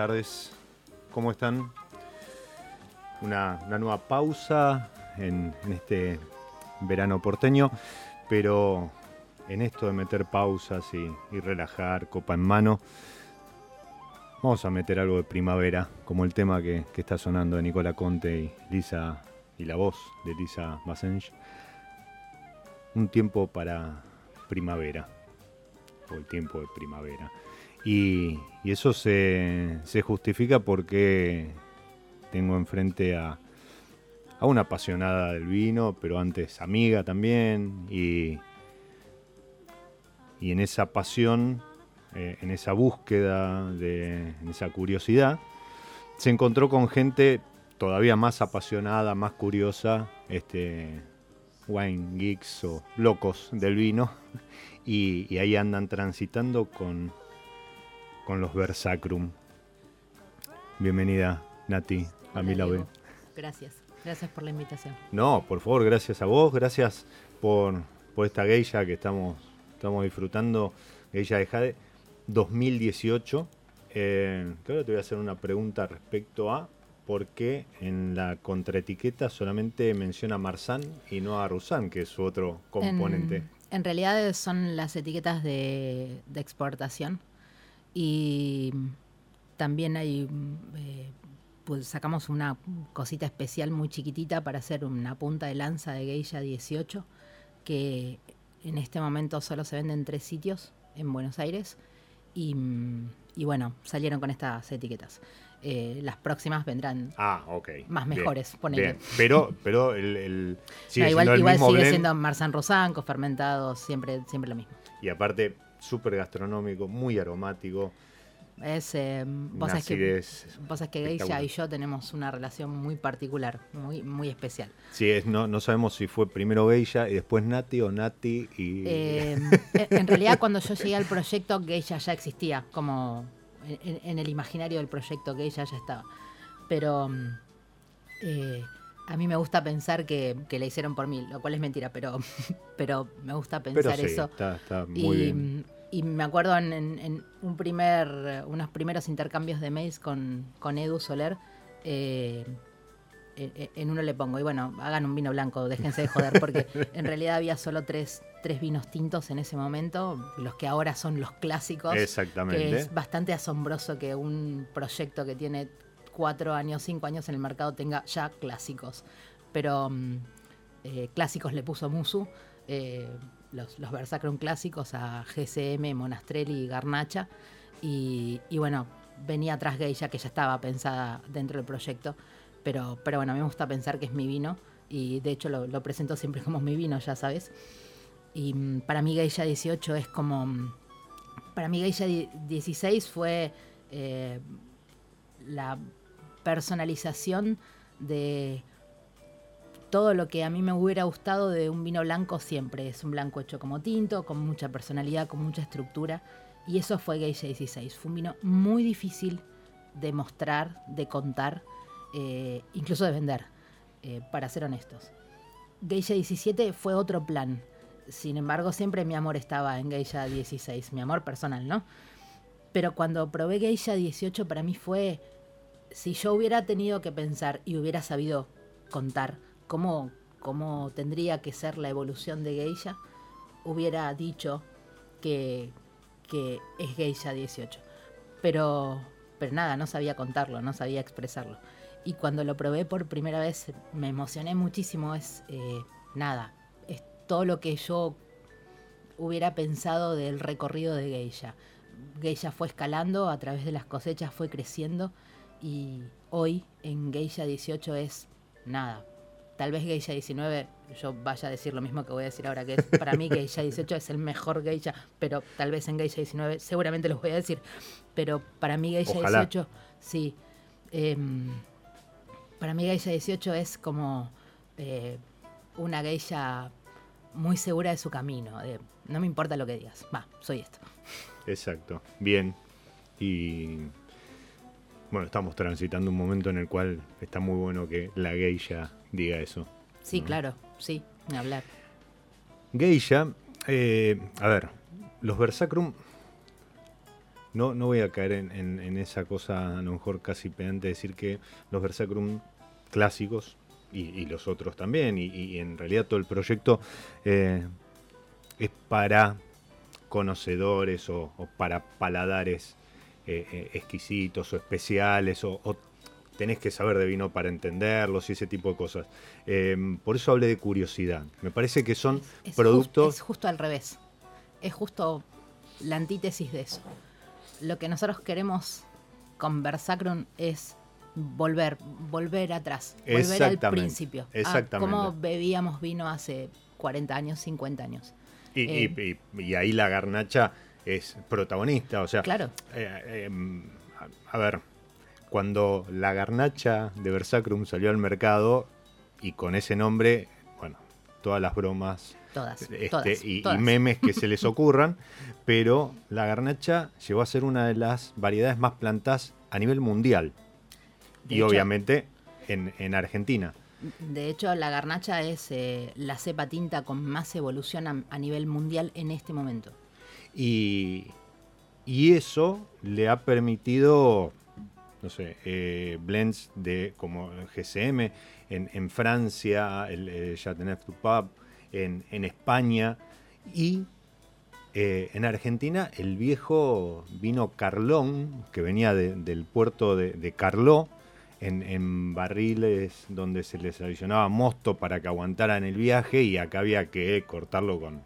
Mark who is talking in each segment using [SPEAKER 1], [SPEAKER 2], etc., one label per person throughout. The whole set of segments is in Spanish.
[SPEAKER 1] Tardes, ¿cómo están? Una, nueva pausa en, este verano porteño, pero en esto de meter pausas y, relajar, copa en mano, vamos a meter algo de primavera, como el tema que, está sonando de Nicola Conte y Lisa y la voz de Lisa Bassenge. Un tiempo para primavera, o el tiempo de primavera. Y, eso se, se justifica porque tengo enfrente a, a una apasionada del vino, pero antes amiga también, y, y en esa pasión, eh, en esa búsqueda, de, en esa curiosidad, se encontró con gente todavía más apasionada, más curiosa, este, wine geeks o locos del vino, y, y ahí andan transitando con, con los Versacrum. Bienvenida, Nati, a mi lado.
[SPEAKER 2] Gracias, gracias por la invitación.
[SPEAKER 1] No, por favor, gracias a vos, gracias por, por esta geisha que estamos, estamos disfrutando, geisha de Jade 2018. Eh, que ahora te voy a hacer una pregunta respecto a por qué en la contraetiqueta solamente menciona Marsan y no a Rusan, que es su otro componente.
[SPEAKER 2] En, en realidad son las etiquetas de, de exportación y también hay eh, pues sacamos una cosita especial muy chiquitita para hacer una punta de lanza de Geisha 18 que en este momento solo se vende en tres sitios en Buenos Aires y, y bueno, salieron con estas etiquetas. Eh, las próximas vendrán
[SPEAKER 1] Ah,
[SPEAKER 2] más
[SPEAKER 1] Bien,
[SPEAKER 2] mejores, ponele.
[SPEAKER 1] Bien, pero, pero el, el- sigue
[SPEAKER 2] No, igual
[SPEAKER 1] siendo el
[SPEAKER 2] igual
[SPEAKER 1] mismo
[SPEAKER 2] sigue
[SPEAKER 1] blend,
[SPEAKER 2] siendo Marsan Rosanco, fermentados, siempre, siempre lo mismo.
[SPEAKER 1] y aparte súper gastronómico, muy aromático.
[SPEAKER 2] Es, eh, vos sabés que, vos sabés que Geisha y yo tenemos una relación muy particular, muy, muy especial.
[SPEAKER 1] Sí, es, no, no sabemos si fue primero Geisha y después Nati o Nati y...
[SPEAKER 2] Eh, en realidad, cuando yo llegué al proyecto, Geisha ya existía, como en, en el imaginario del proyecto, Geisha ya estaba. Pero mm, eh, A mí me gusta pensar que, que la hicieron por mí, lo cual es mentira, pero, pero me gusta pensar
[SPEAKER 1] Pero sí,
[SPEAKER 2] eso.
[SPEAKER 1] está, está muy
[SPEAKER 2] y,
[SPEAKER 1] bien.
[SPEAKER 2] y me acuerdo en, en- en un primer, unos primeros intercambios de mails con, con Edu Soler. eh, en- en uno le pongo, y bueno, hagan un vino blanco, déjense de joder, porque en realidad había solo tres, tres vinos tintos en ese momento, los que ahora son los clásicos.
[SPEAKER 1] Exactamente.
[SPEAKER 2] Que es bastante asombroso que un proyecto que tiene cuatro años, cinco años en el mercado tenga ya clásicos. Pero mm, eh, clásicos le puso Musu, eh, los, los Versacrum clásicos a GCM, Monastrelli y Garnacha. Y, y bueno, venía atrás Geisha, que ya estaba pensada dentro del proyecto. Pero, pero bueno, a mí me gusta pensar que es mi vino. Y de hecho lo, presento siempre como mi vino, ya sabes. Y mm, para mí Geisha 18 es como... mm, Para mí Geisha di- 16 fue eh, la personalización de todo lo que a mí me hubiera gustado de un vino blanco siempre. Es un blanco hecho como tinto, con mucha personalidad, con mucha estructura. Y eso fue Geisha 16. Fue un vino muy difícil de mostrar, de contar, eh, incluso de vender, eh, para ser honestos. Geisha 17 fue otro plan. Sin embargo, siempre mi amor estaba en Geisha 16, mi amor personal, ¿no? Pero cuando probé Geisha 18 para mí fue, si yo hubiera tenido que pensar y hubiera sabido contar cómo, cómo tendría que ser la evolución de Geisha, hubiera dicho que, que es Geisha 18. Pero, pero nada, no sabía contarlo, no sabía expresarlo. Y cuando lo probé por primera vez me emocioné muchísimo. Es eh, nada, es todo lo que yo hubiera pensado del recorrido de Geisha. Geisha fue escalando, a través de las cosechas fue creciendo y hoy en Geisha 18 es nada. Tal vez Geisha 19, yo vaya a decir lo mismo que voy a decir ahora, que es, para mí Geisha 18 es el mejor Geisha, pero tal vez en Geisha 19 seguramente los voy a decir, pero para mí Geisha
[SPEAKER 1] Ojalá.
[SPEAKER 2] 18, sí. em, para mí Geisha 18 es como eh, una Geisha muy segura de su camino, de no me importa lo que digas, va, soy esto.
[SPEAKER 1] Exacto, bien. Y bueno, estamos transitando un momento en el cual está muy bueno que la geisha diga eso.
[SPEAKER 2] Sí, claro, sí, hablar.
[SPEAKER 1] Geisha, eh, a ver, los Versacrum, no, no voy a caer en, en- en esa cosa a lo mejor casi pedante de decir que los Versacrum clásicos y, y los otros también, y, y en realidad todo el proyecto eh, es para conocedores o, o para paladares eh, eh, exquisitos o especiales o, o tenés que saber de vino para entenderlos y ese tipo de cosas. Eh, por eso hablé de curiosidad. Me parece que son
[SPEAKER 2] Es
[SPEAKER 1] productos...
[SPEAKER 2] es justo al revés. Es justo la antítesis de eso. Lo que nosotros queremos con Versacrum es volver, volver atrás, volver al
[SPEAKER 1] Exactamente,
[SPEAKER 2] principio. a
[SPEAKER 1] exactamente.
[SPEAKER 2] cómo bebíamos vino hace 40 años, 50 años.
[SPEAKER 1] Y,
[SPEAKER 2] Eh,
[SPEAKER 1] y- y- y ahí la garnacha es protagonista, o sea,
[SPEAKER 2] Claro.
[SPEAKER 1] eh, eh, a, ver, cuando la garnacha de Versacrum salió al mercado y con ese nombre, bueno, todas las bromas
[SPEAKER 2] Todas,
[SPEAKER 1] este,
[SPEAKER 2] todas,
[SPEAKER 1] y, memes que se les ocurran, pero la garnacha llegó a ser una de las variedades más plantadas a nivel mundial
[SPEAKER 2] De
[SPEAKER 1] y
[SPEAKER 2] hecho-
[SPEAKER 1] obviamente en, en Argentina.
[SPEAKER 2] De hecho, la garnacha es eh, la cepa tinta con más evolución a, a nivel mundial en este momento.
[SPEAKER 1] Y, eso le ha permitido, no sé, eh, blends de como GCM en, Francia, el, el Chateauneuf du Pape, en, España y eh, en Argentina el viejo vino Carlón, que venía de- del puerto de, de Carló, en, en barriles donde se les adicionaba mosto para que aguantaran el viaje y acá había que cortarlo con,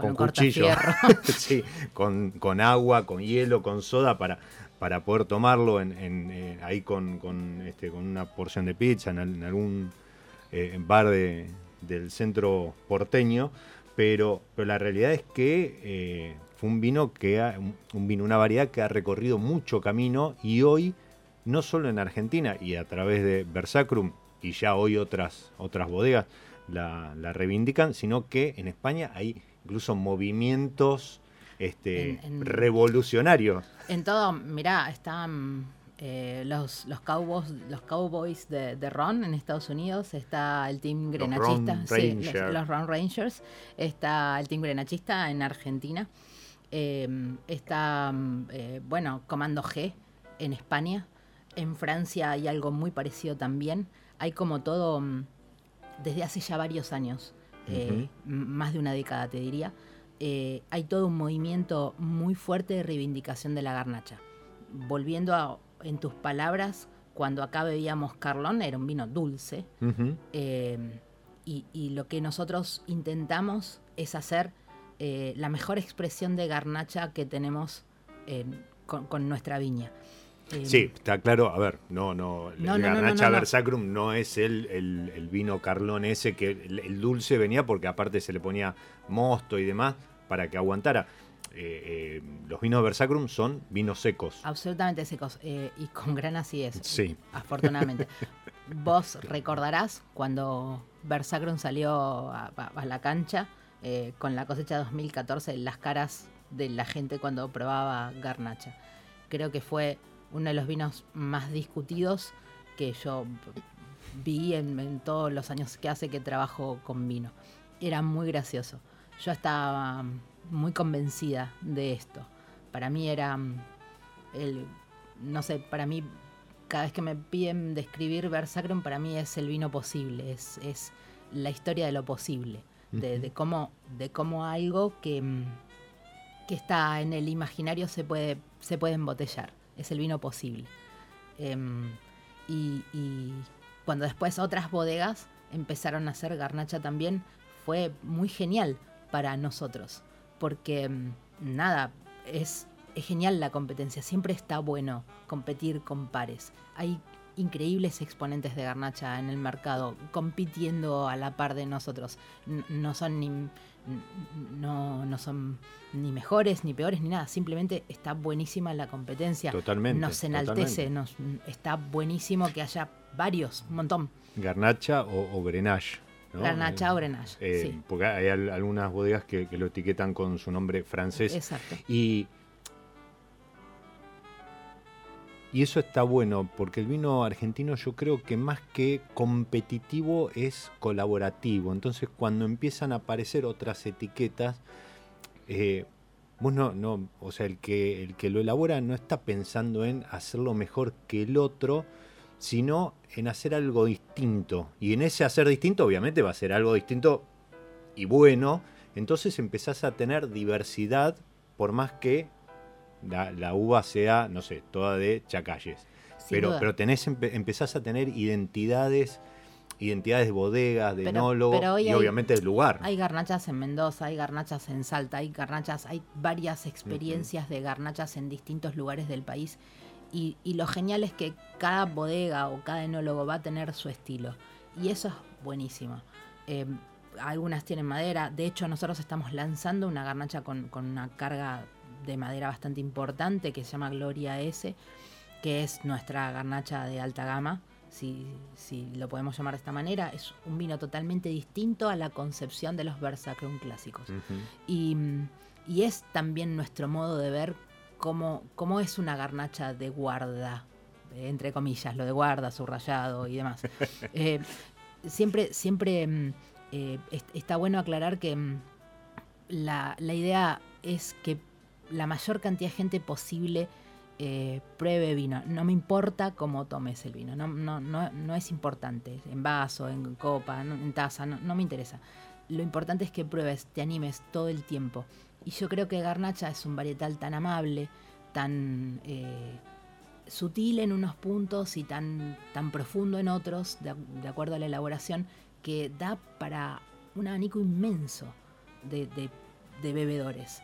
[SPEAKER 2] Con, un
[SPEAKER 1] cuchillo. sí, con, con agua, con hielo, con soda para, para poder tomarlo en, en, eh, ahí con, con, este, con una porción de pizza en, al- en algún eh, bar de- del centro porteño. Pero, pero la realidad es que eh, fue un vino que ha- un, un vino, una variedad que ha recorrido mucho camino y hoy, no solo en Argentina y a través de Versacrum, y ya hoy otras, otras bodegas la, la reivindican, sino que en España hay incluso movimientos este,
[SPEAKER 2] En- en-
[SPEAKER 1] revolucionarios.
[SPEAKER 2] En todo, mirá, está mm, eh, los, los Cowboys, los Cowboys de, de Ron en Estados Unidos, está el Team
[SPEAKER 1] Los
[SPEAKER 2] Grenachista,
[SPEAKER 1] Ron
[SPEAKER 2] sí, los,
[SPEAKER 1] Ranger.
[SPEAKER 2] los Ron Rangers, está el Team Grenachista en Argentina, eh, está, eh, bueno, Comando G en España, en Francia hay algo muy parecido también, hay como todo, mm, desde hace ya varios años, eh, más de una década te diría, eh, hay todo un movimiento muy fuerte de reivindicación de la garnacha. Volviendo a, en tus palabras, cuando acá bebíamos Carlón era un vino dulce, eh, y, y lo que nosotros intentamos es hacer la mejor expresión de garnacha que tenemos en- con, con nuestra viña. Eh,
[SPEAKER 1] Sí, está claro. A ver, no, no.
[SPEAKER 2] No,
[SPEAKER 1] el
[SPEAKER 2] no,
[SPEAKER 1] Garnacha
[SPEAKER 2] no.
[SPEAKER 1] Versacrum no es el, el- el vino Carlón ese que el, el dulce venía porque aparte se le ponía mosto y demás para que aguantara. Eh, eh, los vinos Versacrum son vinos secos.
[SPEAKER 2] Absolutamente secos. y con gran acidez.
[SPEAKER 1] Sí.
[SPEAKER 2] Afortunadamente. Vos recordarás cuando Versacrum salió a, a- la cancha con la cosecha 2014, las caras de la gente cuando probaba garnacha. Creo que fue uno de los vinos más discutidos que yo vi en, en todos los años que hace que trabajo con vino. Era muy gracioso. Yo estaba muy convencida de esto. Para mí era mm, el, no sé, para mí cada vez que me piden describir Versacrum, para mí es el vino posible, es, es la historia de lo posible, de, de cómo, de cómo algo que, mm, que está en el imaginario se puede, se puede embotellar, es el vino posible. Em, y, y cuando después otras bodegas empezaron a hacer garnacha también, fue muy genial para nosotros, porque mm, nada, es, es genial la competencia, siempre está bueno competir con pares. Hay increíbles exponentes de garnacha en el mercado compitiendo a la par de nosotros. No son ni no, no son ni mejores ni peores ni nada, simplemente está buenísima la competencia.
[SPEAKER 1] Totalmente,
[SPEAKER 2] Nos enaltece,
[SPEAKER 1] totalmente.
[SPEAKER 2] nos está buenísimo que haya varios, un montón.
[SPEAKER 1] Garnacha o, o Grenache. ¿no?
[SPEAKER 2] Garnacha o Grenache,
[SPEAKER 1] Eh,
[SPEAKER 2] sí.
[SPEAKER 1] Porque hay al- algunas bodegas que, que lo etiquetan con su nombre francés.
[SPEAKER 2] Exacto.
[SPEAKER 1] Y, y eso está bueno, porque el vino argentino yo creo que más que competitivo es colaborativo. Entonces cuando empiezan a aparecer otras etiquetas, eh, vos no, no, o sea, el que, el que lo elabora no está pensando en hacerlo mejor que el otro, sino en hacer algo distinto. Y en ese hacer distinto, obviamente va a ser algo distinto y bueno. Entonces empezás a tener diversidad, por más que la, la uva sea, no sé, toda de chacalles.
[SPEAKER 2] Sin
[SPEAKER 1] Pero,
[SPEAKER 2] duda.
[SPEAKER 1] pero tenés, empe- empezás a tener identidades, identidades de bodegas, de
[SPEAKER 2] Pero-
[SPEAKER 1] enólogo
[SPEAKER 2] pero hoy
[SPEAKER 1] y
[SPEAKER 2] hay-
[SPEAKER 1] obviamente del lugar.
[SPEAKER 2] Hay garnachas en Mendoza, hay garnachas en Salta, hay garnachas, hay varias experiencias de garnachas en distintos lugares del país. Y, y lo genial es que cada bodega o cada enólogo va a tener su estilo. Y eso es buenísimo. Eh, algunas tienen madera. De hecho, nosotros estamos lanzando una garnacha con, con una carga de madera bastante importante que se llama Gloria S, que es nuestra garnacha de alta gama, si, si lo podemos llamar de esta manera. Es un vino totalmente distinto a la concepción de los Versacrum clásicos. Y, y es también nuestro modo de ver cómo, cómo es una garnacha de guarda, entre comillas, lo de guarda, subrayado y demás. Eh, siempre, siempre mm, eh, est- está bueno aclarar que mm, la, la idea es que la mayor cantidad de gente posible eh, pruebe vino. No me importa cómo tomes el vino, no, no, no, no es importante, en vaso, en copa, en taza, no, me interesa. Lo importante es que pruebes, te animes todo el tiempo. Y yo creo que Garnacha es un varietal tan amable, tan eh, sutil en unos puntos y tan, tan profundo en otros, de, acuerdo a la elaboración, que da para un abanico inmenso de- de bebedores.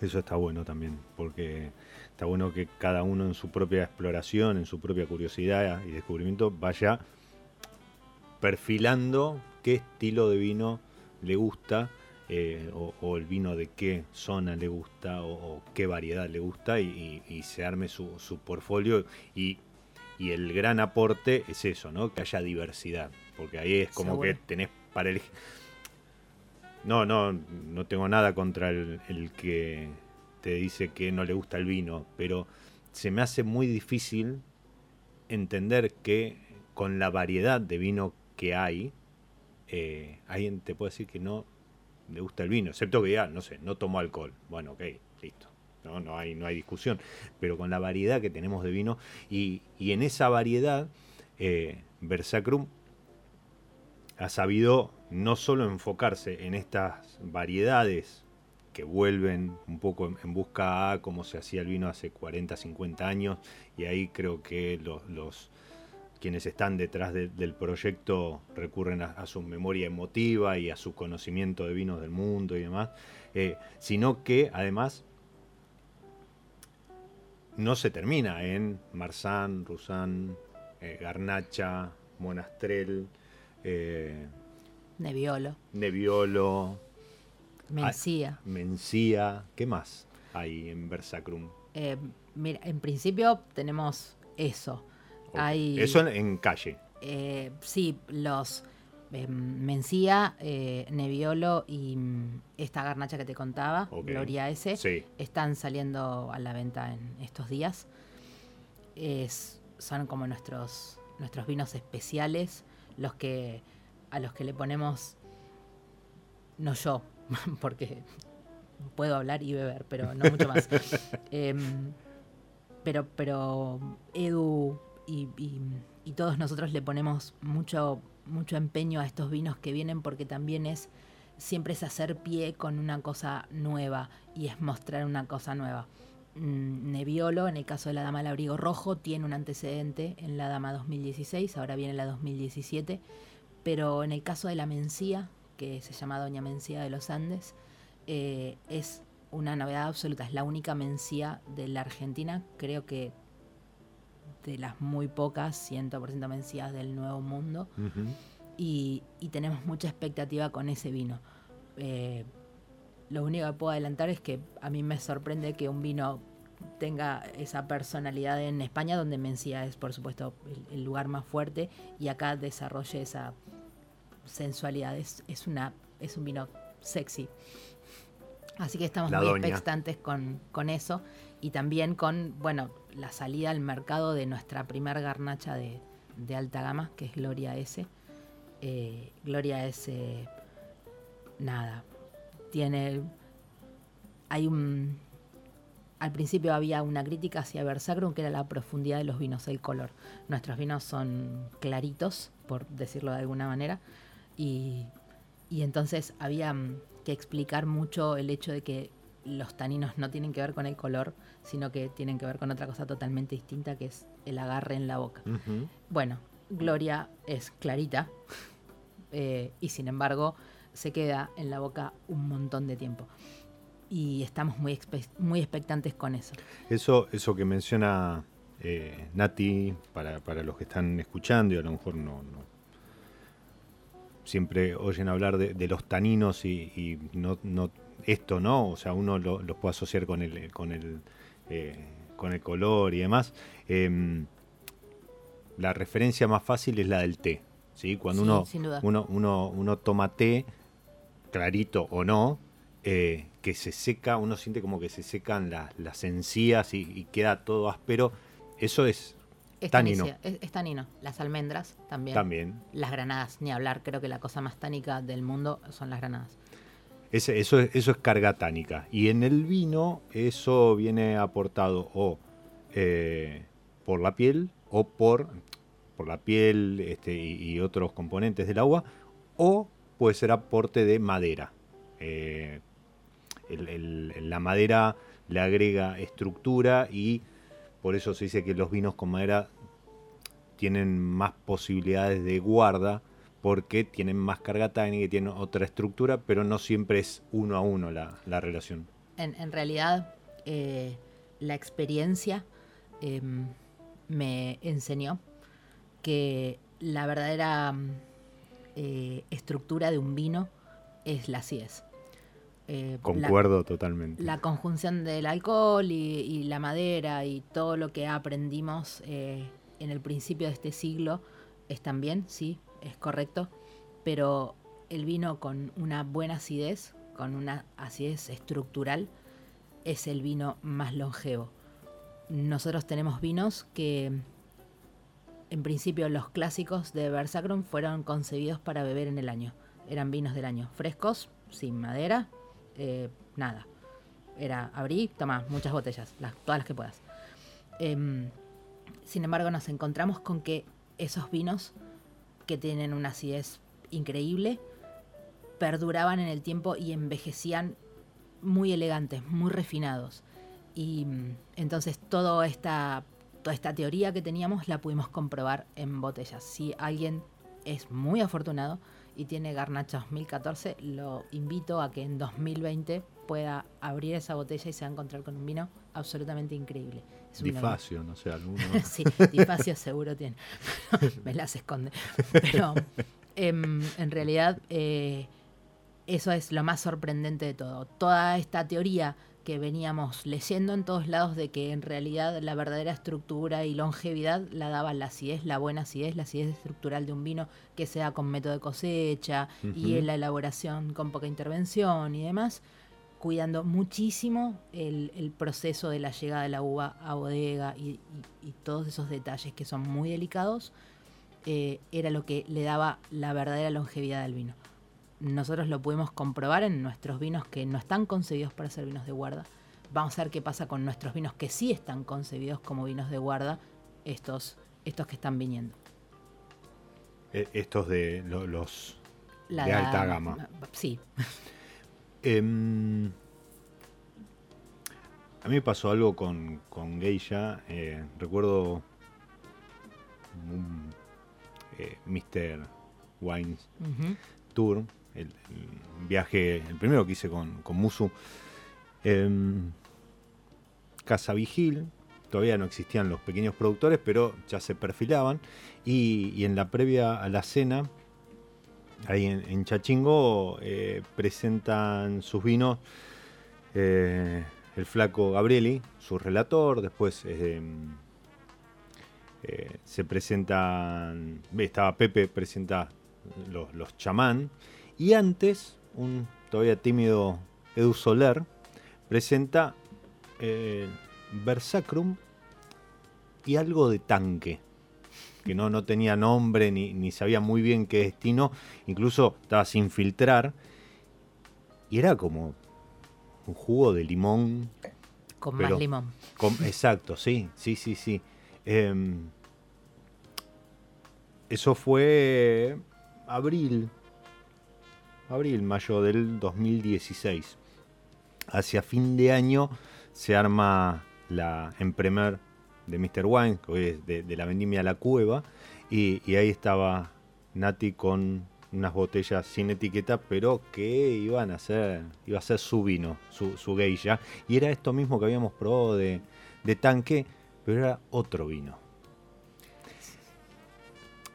[SPEAKER 1] Eso está bueno también, porque está bueno que cada uno en su propia exploración, en su propia curiosidad y descubrimiento vaya perfilando qué estilo de vino le gusta eh, o, o el vino de qué zona le gusta o, o qué variedad le gusta y, y- y se arme su, su portfolio y, y el gran aporte es eso, ¿no? Que haya diversidad, porque ahí es como
[SPEAKER 2] Seguro.
[SPEAKER 1] que tenés para elegir. No, no, no tengo nada contra el, que te dice que no le gusta el vino, pero se me hace muy difícil entender que con la variedad de vino que hay, eh, alguien te puede decir que no le gusta el vino, excepto que ya, no sé, no tomó alcohol. Bueno, ok, listo. No, no, hay, no hay discusión. Pero con la variedad que tenemos de vino y, y en esa variedad, eh, Versacrum ha sabido no solo enfocarse en estas variedades que vuelven un poco en, busca a cómo se hacía el vino hace 40, 50 años, y ahí creo que los, quienes están detrás de- del proyecto recurren a, su memoria emotiva y a su conocimiento de vinos del mundo y demás, eh, sino que además no se termina en Marsan, Roussan, eh, Garnacha, Monastrell, eh,
[SPEAKER 2] Nebbiolo,
[SPEAKER 1] Nebbiolo,
[SPEAKER 2] Mencía.
[SPEAKER 1] Mencía, ¿qué más hay en Versacrum?
[SPEAKER 2] Eh, mira, en principio tenemos eso. Hay,
[SPEAKER 1] Eso en, en calle.
[SPEAKER 2] eh, sí, los eh, Mencía, eh, Nebbiolo y mm, esta garnacha que te contaba. Gloria S,
[SPEAKER 1] Sí.
[SPEAKER 2] están saliendo a la venta en estos días. Es- son como nuestros, nuestros vinos especiales, los que a los que le ponemos, no yo, porque puedo hablar y beber, pero no mucho más. Em, pero, pero Edu y, y- y todos nosotros le ponemos mucho, mucho empeño a estos vinos que vienen porque también es siempre es hacer pie con una cosa nueva y es mostrar una cosa nueva. Mm, Nebbiolo, en el caso de la Dama del Abrigo Rojo, tiene un antecedente en la Dama 2016, ahora viene la 2017, pero en el caso de la Mencía, que se llama Doña Mencía de los Andes, eh, es una novedad absoluta, es la única Mencía de la Argentina, creo que de las muy pocas 100% Mencías del Nuevo Mundo y tenemos mucha expectativa con ese vino. Eh, lo único que puedo adelantar es que a mí me sorprende que un vino tenga esa personalidad en España, donde Mencía es, por supuesto, el, el lugar más fuerte, y acá desarrolle esa sensualidad. Es, es, una, es un vino sexy. Así que estamos
[SPEAKER 1] La
[SPEAKER 2] muy
[SPEAKER 1] doña.
[SPEAKER 2] expectantes con, con eso y también con, bueno, la salida al mercado de nuestra primer garnacha de, de alta gama, que es Gloria S. Eh, Gloria S. Nada. Tiene. Hay un. Al principio había una crítica hacia Versacrum que era la profundidad de los vinos, el color. Nuestros vinos son claritos, por decirlo de alguna manera, y, y entonces había mm, que explicar mucho el hecho de que los taninos no tienen que ver con el color, sino que tienen que ver con otra cosa totalmente distinta, que es el agarre en la boca. Bueno, Gloria es clarita eh, y sin embargo se queda en la boca un montón de tiempo. Y estamos muy, muy expectantes con eso.
[SPEAKER 1] Eso, eso que menciona eh, Nati, para, para los que están escuchando y a lo mejor no, no- siempre oyen hablar de, de los taninos y, y no, no esto no, o sea, uno lo, los puede asociar con el, con el, eh, con el color y demás. Em, la referencia más fácil es la del té, ¿sí? Cuando
[SPEAKER 2] Sí,
[SPEAKER 1] uno, uno, uno, uno toma té, clarito o no, eh, que se seca, uno siente como que se secan las, las encías y, y queda todo áspero. Eso es
[SPEAKER 2] Es
[SPEAKER 1] Tanino.
[SPEAKER 2] Es, es tanino. Las almendras también.
[SPEAKER 1] también.
[SPEAKER 2] Las granadas, ni hablar. Creo que la cosa más tánica del mundo son las granadas.
[SPEAKER 1] Ese- eso, es, eso es carga tánica. Y en el vino eso viene aportado o eh, por la piel o por, por la piel este, y, y otros componentes del agua o puede ser aporte de madera. Eh, la madera le agrega estructura y por eso se dice que los vinos con madera tienen más posibilidades de guarda porque tienen más carga tácnica y tienen otra estructura, pero no siempre es uno a uno la, la relación.
[SPEAKER 2] En, realidad, eh, la experiencia eh, me enseñó que la verdadera mm, eh, estructura de un vino es la acidez. Eh, la-
[SPEAKER 1] Concuerdo totalmente.
[SPEAKER 2] la conjunción del alcohol y, y la madera y todo lo que aprendimos eh, en el principio de este siglo es también, sí, es correcto, pero el vino con una buena acidez, con una acidez estructural, es el vino más longevo. nosotros tenemos vinos que, en principio, los clásicos de Versacrum fueron concebidos para beber en el año. Eran vinos del año, frescos, sin madera, eh, nada. Era abrí, toma, muchas botellas, las, todas las que puedas. Em, sin embargo, nos encontramos con que esos vinos que tienen una acidez increíble perduraban en el tiempo y envejecían muy elegantes, muy refinados. Y mm, entonces toda esta, toda esta teoría que teníamos la pudimos comprobar en botellas. Si alguien es muy afortunado y tiene Garnacha 2014, lo invito a que en 2020 pueda abrir esa botella y se va a encontrar con un vino absolutamente increíble. Es
[SPEAKER 1] Difacio, no sé, alguno.
[SPEAKER 2] sí, Difacio seguro tiene. Me las esconde. Pero em, en realidad eh, eso es lo más sorprendente de todo. Toda esta teoría que veníamos leyendo en todos lados de que en realidad la verdadera estructura y longevidad la daba la acidez, la buena acidez, la acidez estructural de un vino que sea con método de cosecha y en la elaboración con poca intervención y demás, cuidando muchísimo el, el proceso de la llegada de la uva a bodega y, y- y todos esos detalles que son muy delicados, eh, era lo que le daba la verdadera longevidad al vino. Nosotros lo pudimos comprobar en nuestros vinos que no están concebidos para ser vinos de guarda. Vamos a ver qué pasa con nuestros vinos que sí están concebidos como vinos de guarda, estos, estos que están viniendo.
[SPEAKER 1] Eh, Estos de lo- los
[SPEAKER 2] La
[SPEAKER 1] de alta gama.
[SPEAKER 2] Sí,
[SPEAKER 1] Em, a mí me pasó algo con, con Geisha. eh, recuerdo un eh, Mr. Wines Tour, el, viaje, el primero que hice con, con Musu. Em, Casa Vigil, todavía no existían los pequeños productores, pero ya se perfilaban. Y, y en la previa a la cena, ahí en, en Chachingo, eh, presentan sus vinos eh, el flaco Gabrieli, su relator, después eh, eh, se presentan, estaba Pepe, presenta los, los chamán, y antes un todavía tímido Edu Soler presenta eh, Versacrum y algo de tanque que no, no tenía nombre ni, ni sabía muy bien qué destino, incluso estaba sin filtrar. Y era como un jugo de limón.
[SPEAKER 2] con
[SPEAKER 1] Pero-
[SPEAKER 2] más limón.
[SPEAKER 1] con- exacto, sí, sí, sí, sí. Em, eso fue abril, abril, mayo del 2016. Hacia fin de año se arma la en Premier de Mr. Wine, hoy de, la vendimia La Cueva, y, ahí estaba Nati con unas botellas sin etiqueta, pero que iban a ser, iba a ser su vino, su, su geisha, y era esto mismo que habíamos probado de tanque, pero era otro vino.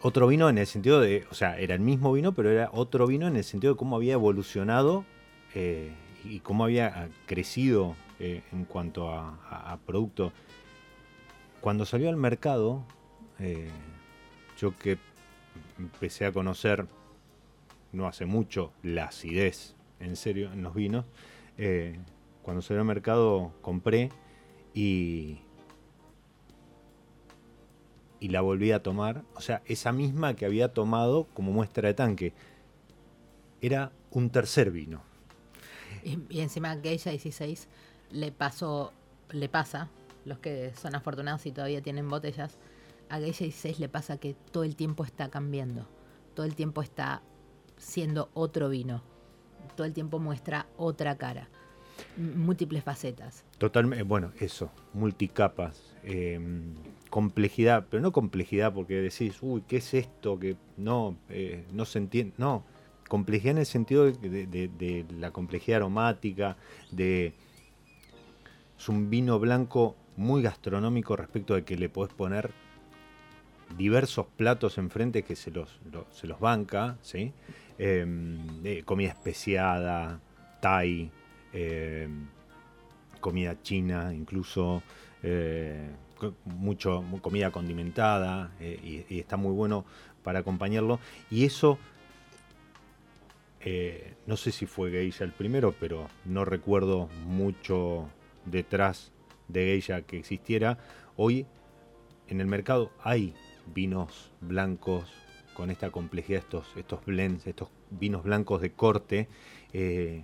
[SPEAKER 1] Otro vino en el sentido de, o sea, era el mismo vino, pero era otro vino en el sentido de cómo había evolucionado eh, y cómo había ah, crecido eh, en cuanto a, producto. Cuando salió al mercado, eh, yo que empecé a conocer no hace mucho la acidez, en serio, en los vinos, cuando salió al mercado compré y, y la volví a tomar. O sea, esa misma que había tomado como muestra de tanque. Era un tercer vino.
[SPEAKER 2] Y, y encima a Geisha 16 le pasó, le pasa, los que son afortunados y todavía tienen botellas, a Geisha 16 le pasa que todo el tiempo está cambiando, todo el tiempo está siendo otro vino, todo el tiempo muestra otra cara, múltiples facetas.
[SPEAKER 1] Totalmente, bueno, eso, multicapas, eh, complejidad, pero no complejidad porque decís, uy, ¿qué es esto? Que no, eh, no se entiende, no, complejidad en el sentido de, de- de- la complejidad aromática, de es un vino blanco muy gastronómico respecto de que le podés poner diversos platos enfrente que se los, lo- se los banca, ¿sí? Eh, de comida especiada, Thai, eh, comida china, incluso eh, mucho mu- comida condimentada eh, y, y está muy bueno para acompañarlo. Y eso, eh, no sé si fue Geisha el primero, pero no recuerdo mucho detrás de geisha que existiera. Hoy en el mercado hay vinos blancos con esta complejidad, estos, estos blends, estos vinos blancos de corte, eh,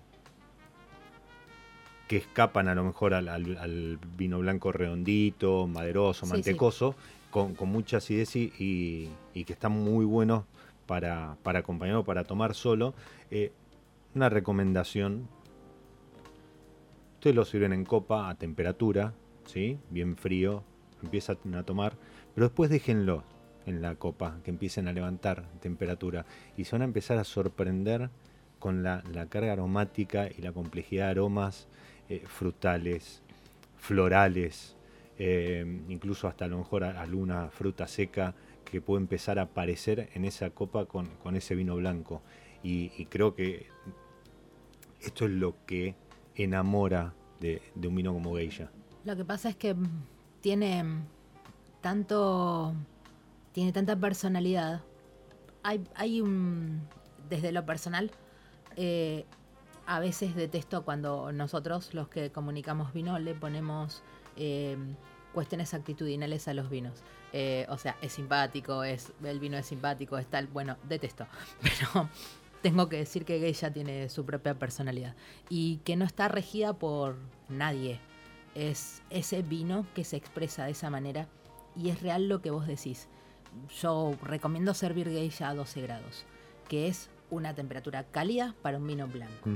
[SPEAKER 1] que escapan a lo mejor al, al- al vino blanco redondito, maderoso,
[SPEAKER 2] Sí, sí.
[SPEAKER 1] mantecoso, Con, con mucha acidez y, y- y que están muy buenos para, para acompañar o para tomar solo. Eh, una recomendación. Ustedes lo sirven en copa a temperatura, ¿sí? Bien frío, empiezan a tomar, pero después déjenlo en la copa, que empiecen a levantar temperatura y se van a empezar a sorprender con la, la carga aromática y la complejidad de aromas eh, frutales, florales, eh, incluso hasta a lo mejor alguna fruta seca que puede empezar a aparecer en esa copa con, con ese vino blanco. Y, creo que esto es lo que enamora de, un vino como Geisha.
[SPEAKER 2] Lo que pasa es que tiene tanto. tiene tanta personalidad. Hay, hay un. desde lo personal. eh, a veces detesto cuando nosotros, los que comunicamos vino, le ponemos eh, cuestiones actitudinales a los vinos. Eh, o sea, es simpático, es el vino es simpático, es tal. Bueno, detesto. Pero tengo que decir que Geisha tiene su propia personalidad y que no está regida por nadie. Es ese vino que se expresa de esa manera y es real lo que vos decís. Yo recomiendo servir Geisha a 12 grados, que es una temperatura cálida para un vino blanco.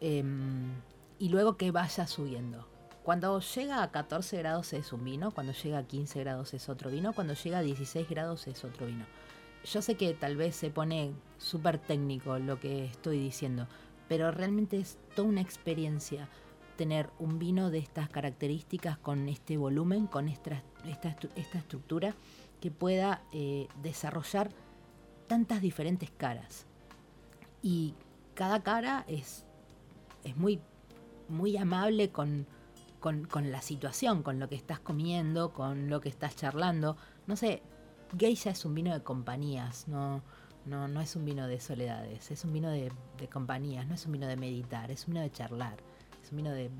[SPEAKER 2] Em, y luego que vaya subiendo. Cuando llega a 14 grados es un vino, cuando llega a 15 grados es otro vino, cuando llega a 16 grados es otro vino. Yo sé que tal vez se pone súper técnico lo que estoy diciendo, pero realmente es toda una experiencia tener un vino de estas características con este volumen, con esta, esta, esta estructura, que pueda eh, desarrollar tantas diferentes caras. Y cada cara es es muy, muy amable con, con, con la situación, con lo que estás comiendo, con lo que estás charlando. No sé, Geisha es un vino de compañías, no, no, no es un vino de soledades, es un vino de, de compañías, no es un vino de meditar, es un vino de charlar, es un vino de,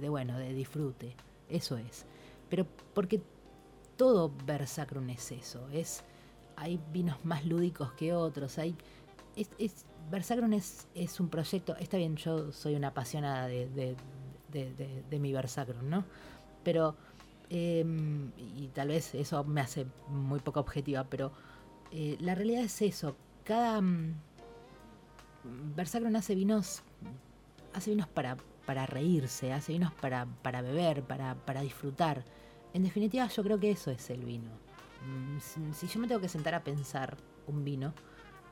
[SPEAKER 2] de, bueno, de disfrute, eso es. Pero porque todo Versacrum es eso, es, hay vinos más lúdicos que otros, hay es, es- Versacrum es, un proyecto, está bien, yo soy una apasionada de, mi Versacrum, ¿no? Pero, eh, y tal vez eso me hace muy poco objetiva, pero eh, la realidad es eso, cada... mm, Versacrum hace vinos, hace vinos para, reírse, hace vinos para, beber, para, disfrutar. En definitiva, yo creo que eso es el vino. Mm, si yo me tengo que sentar a pensar un vino,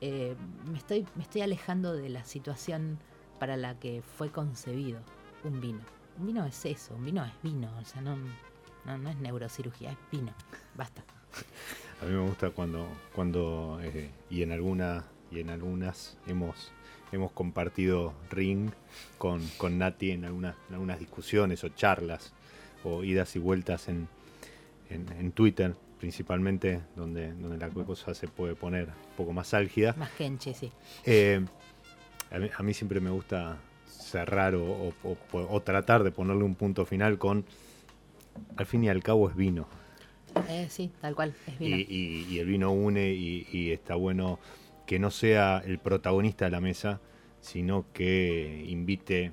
[SPEAKER 2] eh, me, estoy, me estoy alejando de la situación para la que fue concebido un vino. Un vino es eso, un vino es vino, o sea, no, no, no es neurocirugía, es vino. Basta.
[SPEAKER 1] A mí me gusta cuando, cuando eh, y en alguna y en algunas hemos hemos compartido ring con, con Nati en algunas, en algunas discusiones o charlas o idas y vueltas en, en Twitter principalmente donde, donde la cosa se puede poner un poco más álgida.
[SPEAKER 2] Más kenche, sí.
[SPEAKER 1] Eh, a, mí, a mí siempre me gusta cerrar o, o- o- o tratar de ponerle un punto final con al fin y al cabo es vino.
[SPEAKER 2] Eh, sí, tal cual, es vino.
[SPEAKER 1] Y, y- y el vino une y, y está bueno que no sea el protagonista de la mesa, sino que invite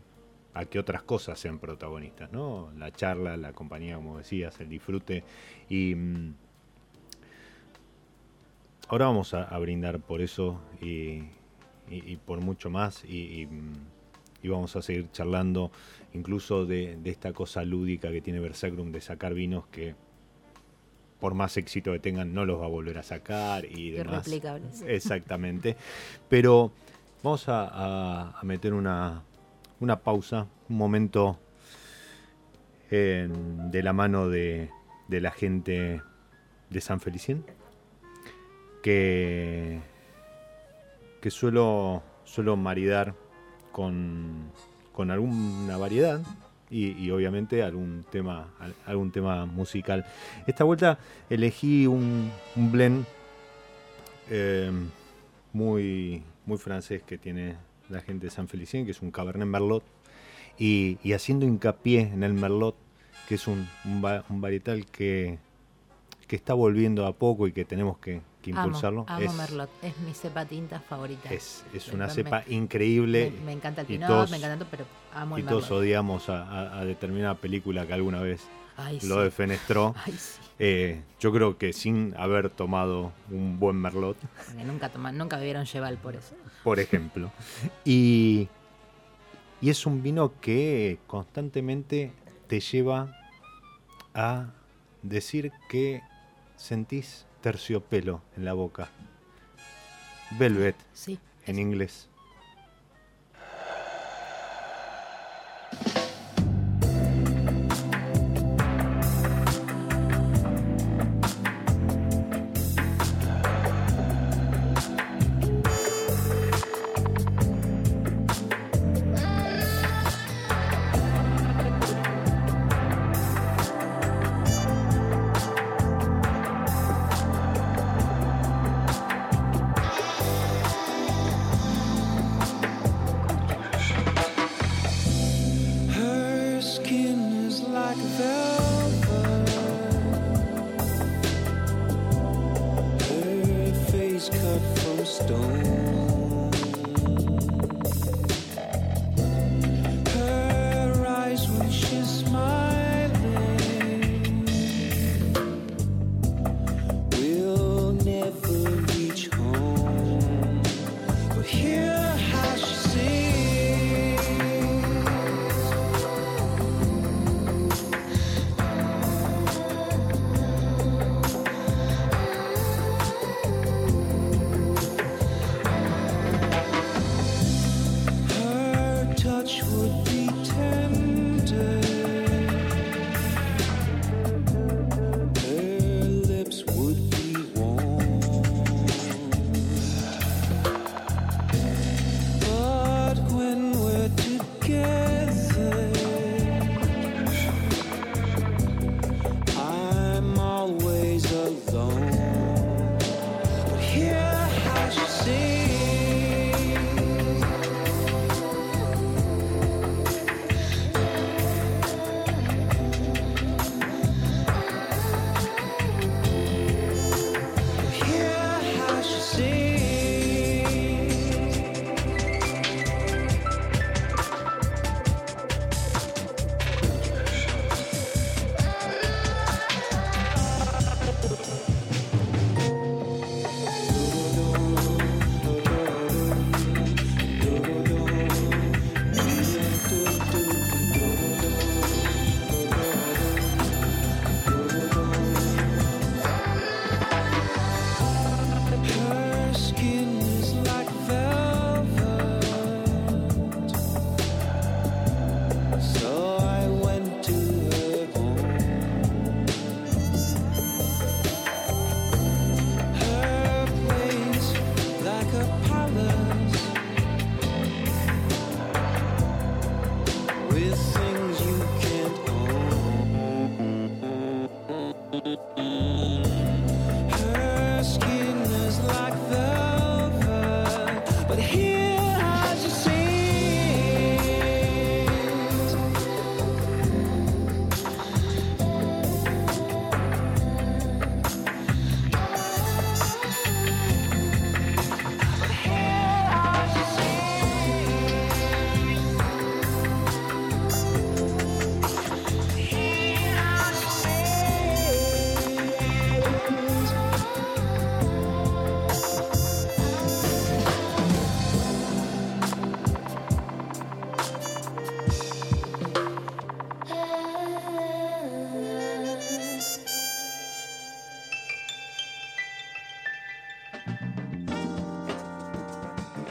[SPEAKER 1] a que otras cosas sean protagonistas, ¿no? La charla, la compañía, como decías, el disfrute. Y mm, ahora vamos a, a brindar por eso y, y- y por mucho más. Y, vamos a seguir charlando incluso de, de esta cosa lúdica que tiene Versacrum de sacar vinos que por más éxito que tengan, no los va a volver a sacar y demás.
[SPEAKER 2] Irreplicables.
[SPEAKER 1] Exactamente. Pero vamos a, a- a meter una, una pausa, un momento en- de la mano de, de la gente de San Felicien, que, suelo, suelo maridar con, con alguna variedad y, y obviamente algún tema, al- algún tema musical. Esta vuelta elegí un, un blend eh, muy, muy francés que tiene la gente de San Felicien, que es un Cabernet Merlot. Y, y haciendo hincapié en el Merlot, que es un, un, un varietal que, que está volviendo a poco y que tenemos que, que impulsarlo.
[SPEAKER 2] amo
[SPEAKER 1] es,
[SPEAKER 2] Merlot, es mi cepa tinta favorita.
[SPEAKER 1] es, una
[SPEAKER 2] me-
[SPEAKER 1] cepa
[SPEAKER 2] me-
[SPEAKER 1] increíble.
[SPEAKER 2] Me, me encanta el
[SPEAKER 1] y
[SPEAKER 2] pinot,
[SPEAKER 1] todos-
[SPEAKER 2] me encanta, pero amo
[SPEAKER 1] y
[SPEAKER 2] el
[SPEAKER 1] todos
[SPEAKER 2] Merlot.
[SPEAKER 1] odiamos a, a- a determinada película que alguna vez
[SPEAKER 2] Ay,
[SPEAKER 1] lo
[SPEAKER 2] sí.
[SPEAKER 1] defenestró.
[SPEAKER 2] Ay, sí.
[SPEAKER 1] Eh, yo creo que sin haber tomado un buen merlot,
[SPEAKER 2] Porque nunca, toma, nunca bebieron Cheval por eso.
[SPEAKER 1] por ejemplo. Y, y es un vino que constantemente te lleva a decir que sentís terciopelo en la boca. Velvet
[SPEAKER 2] Sí.
[SPEAKER 1] en inglés.
[SPEAKER 3] From stone.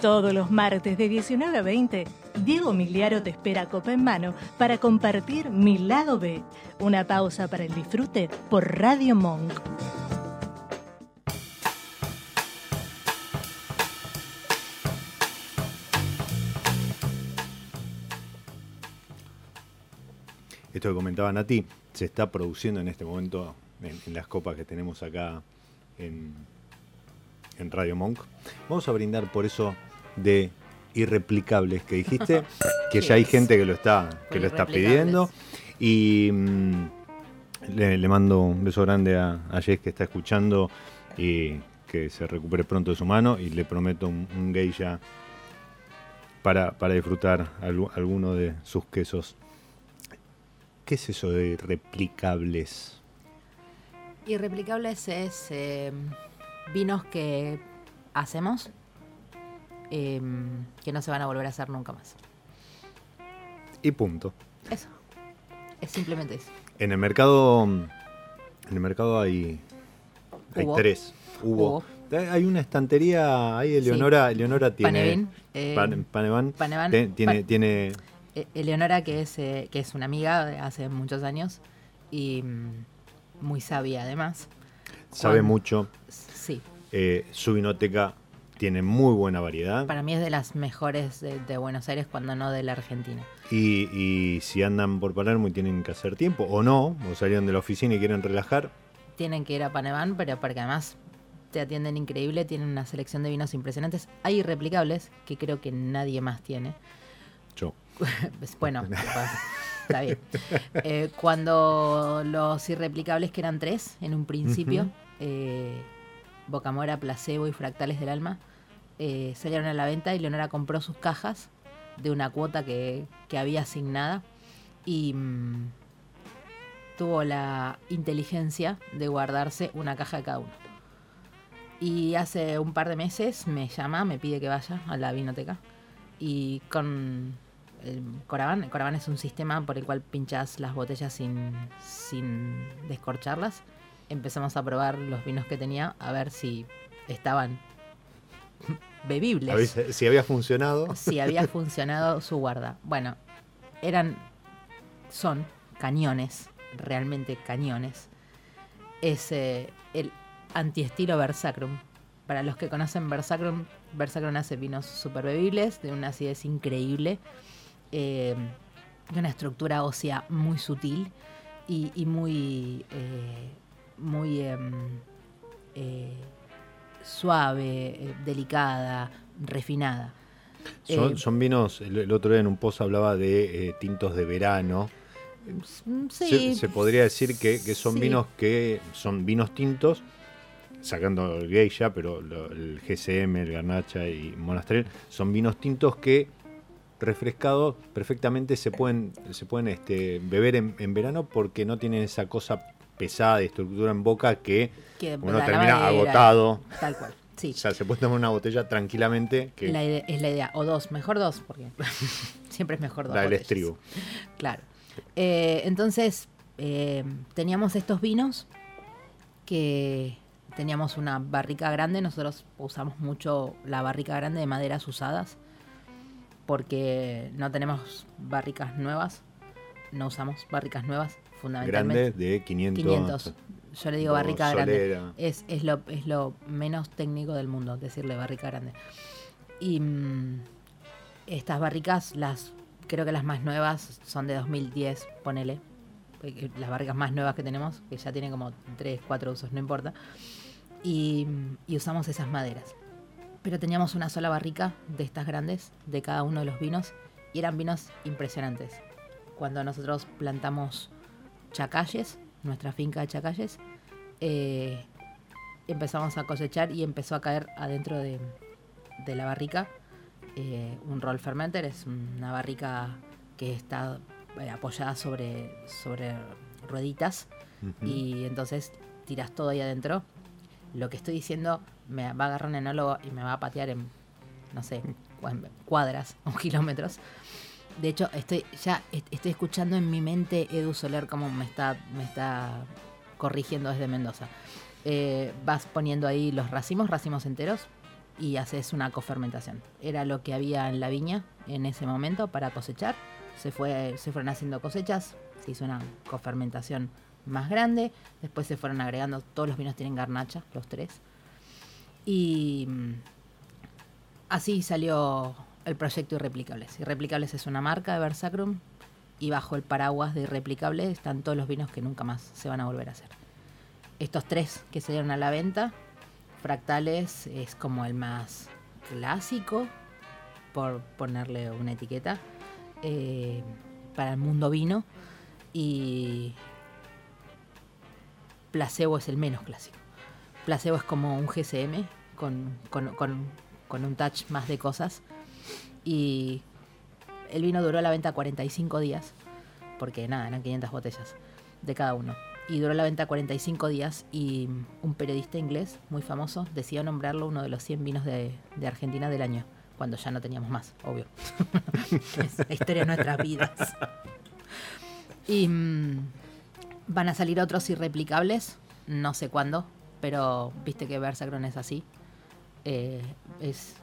[SPEAKER 4] Todos los martes de 19 a 20, Diego Miliaro te espera copa en mano para compartir Mi Lado B, una pausa para el disfrute por Radio Monk.
[SPEAKER 1] Esto que comentaban a ti, se está produciendo en este momento en, las copas que tenemos acá en Radio Monk. Vamos a brindar por eso de irreplicables que dijiste, que ya hay gente que lo está, que lo está
[SPEAKER 2] Irreplicables.
[SPEAKER 1] pidiendo. Y mm, le, le mando un beso grande a, a Jess que está escuchando y que se recupere pronto de su mano y le prometo un, un geisha para, para disfrutar algu- alguno de sus quesos. ¿Qué es eso de replicables?
[SPEAKER 2] Irreplicables es eh, vinos que hacemos eh, que no se van a volver a hacer nunca más.
[SPEAKER 1] Y punto.
[SPEAKER 2] Eso. Es simplemente eso.
[SPEAKER 1] En el mercado, en el mercado hay, hay
[SPEAKER 2] Hubo.
[SPEAKER 1] tres. Hubo.
[SPEAKER 2] Hubo.
[SPEAKER 1] Hay una estantería, ahí
[SPEAKER 2] Sí.
[SPEAKER 1] Eleonora, Eleonora tiene.
[SPEAKER 2] Panevin, eh,
[SPEAKER 1] Pan- Panevan.
[SPEAKER 2] Panevan,
[SPEAKER 1] Te- tiene,
[SPEAKER 2] Pan-
[SPEAKER 1] tiene
[SPEAKER 2] E- Eleonora, que es, eh, que es una amiga de hace muchos años y mm, muy sabia además.
[SPEAKER 1] sabe
[SPEAKER 2] Cuando-
[SPEAKER 1] mucho.
[SPEAKER 2] Sí,
[SPEAKER 1] eh, su vinoteca tiene muy buena variedad.
[SPEAKER 2] para mí es de las mejores de, de Buenos Aires, cuando no de la Argentina.
[SPEAKER 1] Y, y si andan por Palermo y tienen que hacer tiempo, o no, o salieron de la oficina y quieren relajar,
[SPEAKER 2] Tienen que ir a Paneván, pero porque además te atienden increíble, tienen una selección de vinos impresionantes. Hay irreplicables que creo que nadie más tiene.
[SPEAKER 1] yo.
[SPEAKER 2] Pues, bueno, pues, está bien. Eh, cuando los irreplicables, que eran tres en un principio,
[SPEAKER 1] Ujú.
[SPEAKER 2] eh, Bocamora, Placebo y Fractales del Alma, eh, salieron a la venta y Leonora compró sus cajas de una cuota que, que había asignada y mm, tuvo la inteligencia de guardarse una caja cada uno. Y hace un par de meses me llama, me pide que vaya a la vinoteca y con el Coraván, el Coraván es un sistema por el cual pinchas las botellas sin, sin descorcharlas. Empezamos a probar los vinos que tenía a ver si estaban bebibles
[SPEAKER 1] si había funcionado.
[SPEAKER 2] si había funcionado su guarda. Bueno, eran, son cañones, realmente cañones. Es eh, el antiestilo Versacrum. Para los que conocen Versacrum, Versacrum hace vinos super bebibles, de una acidez increíble, eh, de una estructura ósea muy sutil y, y muy, eh, muy em, suave, eh, delicada, refinada.
[SPEAKER 1] Son,
[SPEAKER 2] Eh,
[SPEAKER 1] son vinos, el, el otro día en un post hablaba de eh, tintos de verano. Se-
[SPEAKER 2] Sí,
[SPEAKER 1] se, podría decir que, que son
[SPEAKER 2] sí.
[SPEAKER 1] vinos que son vinos tintos, sacando el geisha, pero lo- el GCM, el Garnacha y Monastrell, son vinos tintos que refrescados perfectamente se pueden, se pueden este, beber en, en verano porque no tienen esa cosa pesada de estructura en boca que
[SPEAKER 2] que
[SPEAKER 1] uno termina agotado.
[SPEAKER 2] Tal cual, sí.
[SPEAKER 1] O sea, se puede tomar una botella tranquilamente que
[SPEAKER 2] La es la idea. O dos, mejor dos, porque siempre es mejor dos.
[SPEAKER 1] la del estribo.
[SPEAKER 2] Claro. Eh, entonces, eh, teníamos estos vinos que teníamos una barrica grande. Nosotros usamos mucho la barrica grande de maderas usadas porque no tenemos barricas nuevas. No usamos barricas nuevas, fundamentalmente.
[SPEAKER 1] Grande de 500.
[SPEAKER 2] 500. Yo le digo barrica grande.
[SPEAKER 1] Solera.
[SPEAKER 2] Es, es, lo, es lo menos técnico del mundo, decirle barrica grande. Y mm, estas barricas, las creo que las más nuevas son de 2010, ponele. Porque Las barricas más nuevas que tenemos, que ya tienen como 3, 4 usos, no importa. Y, y usamos esas maderas. Pero teníamos una sola barrica de estas grandes, de cada uno de los vinos, y eran vinos impresionantes. Cuando nosotros plantamos chacalles, nuestra finca de chacalles, eh, empezamos a cosechar y empezó a caer adentro de, de la barrica eh, un roll fermenter, es una barrica que está eh, apoyada sobre, sobre rueditas y entonces tiras todo ahí adentro. Lo que estoy diciendo me va a agarrar un enólogo y me va a patear en, no sé, cua- cuadras o kilómetros. De hecho, estoy ya est- estoy escuchando en mi mente Edu Soler como me está, me está corrigiendo desde Mendoza. Eh, vas poniendo ahí los racimos, racimos enteros, y haces una cofermentación. Era lo que había en la viña en ese momento para cosechar. Se, fue, se fueron haciendo cosechas, se hizo una cofermentación más grande, después se fueron agregando, todos los vinos tienen garnacha, los tres. Y mm, así salió el proyecto Irreplicables. Irreplicables es una marca de Versacrum y bajo el paraguas de Irreplicables están todos los vinos que nunca más se van a volver a hacer. Estos tres que se dieron a la venta, Fractales es como el más clásico, por ponerle una etiqueta, eh, para el mundo vino. Y Placebo es el menos clásico. Placebo es como un GCM con, con- con- con un touch más de cosas. Y el vino duró la venta 45 días, porque nada, eran 500 botellas de cada uno. Y duró la venta 45 días y un periodista inglés muy famoso decidió nombrarlo uno de los 100 vinos de, Argentina del año, cuando ya no teníamos más, obvio. es la historia de nuestras vidas. Y mm, van a salir otros irreplicables, no sé cuándo, pero viste que Versacron es así. Eh, es